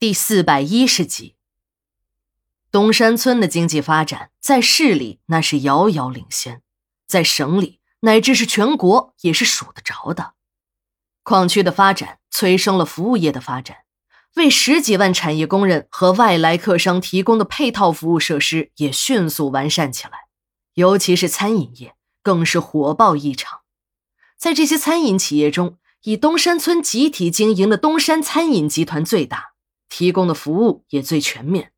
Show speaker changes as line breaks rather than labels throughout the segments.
第四百一十集，东山村的经济发展在市里那是遥遥领先，在省里乃至是全国也是数得着的。矿区的发展催生了服务业的发展，为十几万产业工人和外来客商提供的配套服务设施也迅速完善起来，尤其是餐饮业更是火爆异常。在这些餐饮企业中，以东山村集体经营的东山餐饮集团最大。提供的服务也最全面，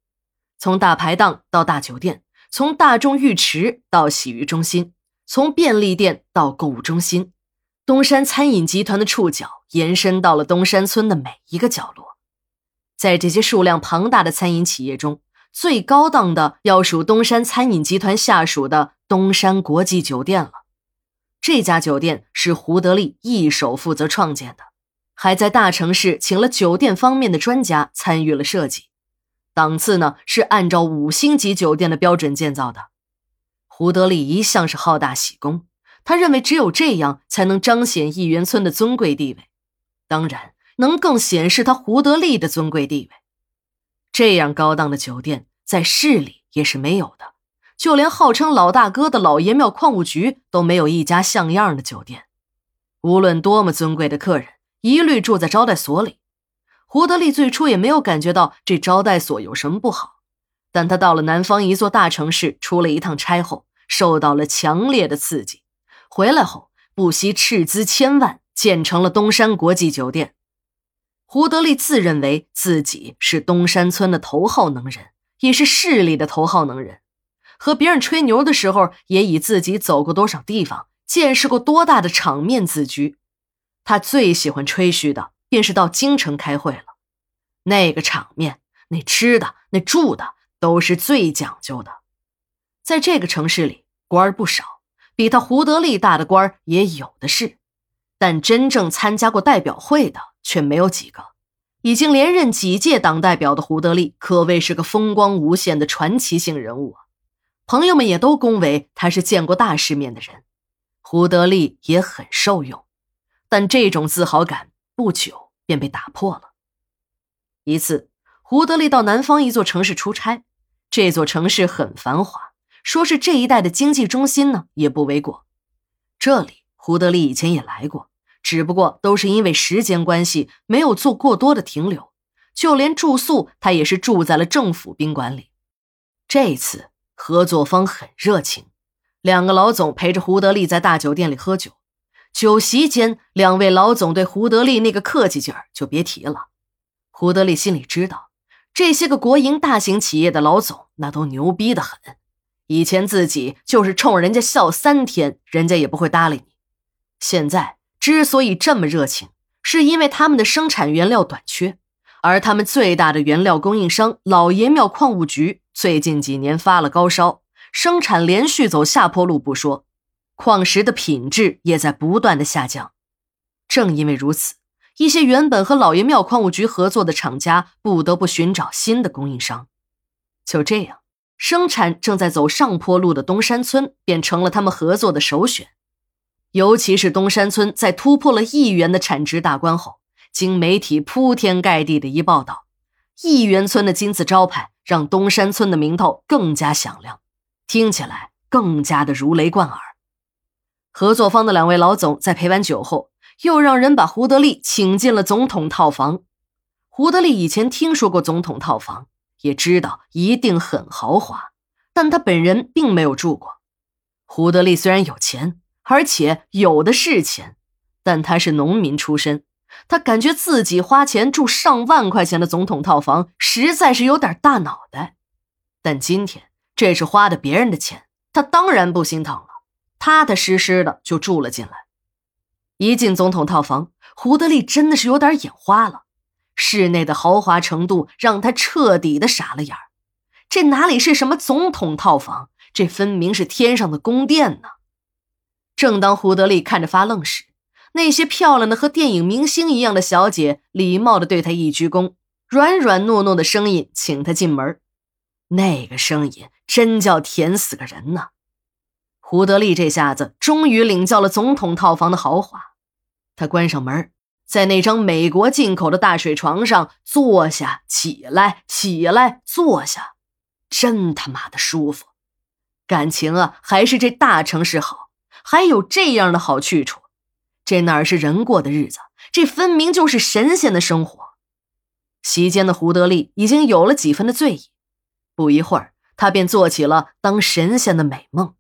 从大排档到大酒店，从大众浴池到洗浴中心，从便利店到购物中心，东山餐饮集团的触角延伸到了东山村的每一个角落。在这些数量庞大的餐饮企业中，最高档的要数东山餐饮集团下属的东山国际酒店了。这家酒店是胡德利一手负责创建的。还在大城市请了酒店方面的专家参与了设计，档次呢是按照五星级酒店的标准建造的。胡德利一向是好大喜功，他认为只有这样才能彰显义园村的尊贵地位，当然能更显示他胡德利的尊贵地位。这样高档的酒店在市里也是没有的，就连号称老大哥的老爷庙矿务局都没有一家像样的酒店。无论多么尊贵的客人。一律住在招待所里。胡德利最初也没有感觉到这招待所有什么不好，但他到了南方一座大城市出了一趟差后，受到了强烈的刺激，回来后不惜斥资千万建成了东山国际酒店。胡德利自认为自己是东山村的头号能人，也是市里的头号能人，和别人吹牛的时候，也以自己走过多少地方，见识过多大的场面自居。他最喜欢吹嘘的，便是到京城开会了。那个场面，那吃的，那住的，都是最讲究的。在这个城市里，官儿不少，比他胡德利大的官儿也有的是，但真正参加过代表会的却没有几个。已经连任几届党代表的胡德利，可谓是个风光无限的传奇性人物啊！朋友们也都恭维他是见过大世面的人。胡德利也很受用。但这种自豪感不久便被打破了。一次，胡德利到南方一座城市出差，这座城市很繁华，说是这一带的经济中心呢，也不为过。这里胡德利以前也来过，只不过都是因为时间关系，没有做过多的停留，就连住宿他也是住在了政府宾馆里。这次合作方很热情，两个老总陪着胡德利在大酒店里喝酒。酒席间，两位老总对胡德利那个客气劲儿就别提了。胡德利心里知道，这些个国营大型企业的老总那都牛逼的很。以前自己就是冲人家笑三天，人家也不会搭理你。现在之所以这么热情，是因为他们的生产原料短缺，而他们最大的原料供应商老爷庙矿务局最近几年发了高烧，生产连续走下坡路不说。矿石的品质也在不断的下降，正因为如此，一些原本和老爷庙矿务局合作的厂家不得不寻找新的供应商。就这样，生产正在走上坡路的东山村便成了他们合作的首选。尤其是东山村在突破了亿元的产值大关后，经媒体铺天盖地的一报道，亿元村的金字招牌让东山村的名头更加响亮，听起来更加的如雷贯耳。合作方的两位老总在陪完酒后，又让人把胡德利请进了总统套房。胡德利以前听说过总统套房，也知道一定很豪华，但他本人并没有住过。胡德利虽然有钱，而且有的是钱，但他是农民出身，他感觉自己花钱住上万块钱的总统套房，实在是有点大脑袋。但今天这是花的别人的钱，他当然不心疼了。踏踏实实的就住了进来。一进总统套房，胡德利真的是有点眼花了。室内的豪华程度让他彻底的傻了眼儿。这哪里是什么总统套房？这分明是天上的宫殿呢！正当胡德利看着发愣时，那些漂亮的和电影明星一样的小姐礼貌的对他一鞠躬，软软糯糯的声音请他进门。那个声音真叫甜死个人呢！胡德利这下子终于领教了总统套房的豪华。他关上门，在那张美国进口的大水床上坐下、起来、起来、坐下，真他妈的舒服。感情啊，还是这大城市好，还有这样的好去处。这哪是人过的日子？这分明就是神仙的生活。席间的胡德利已经有了几分的醉意，不一会儿，他便做起了当神仙的美梦。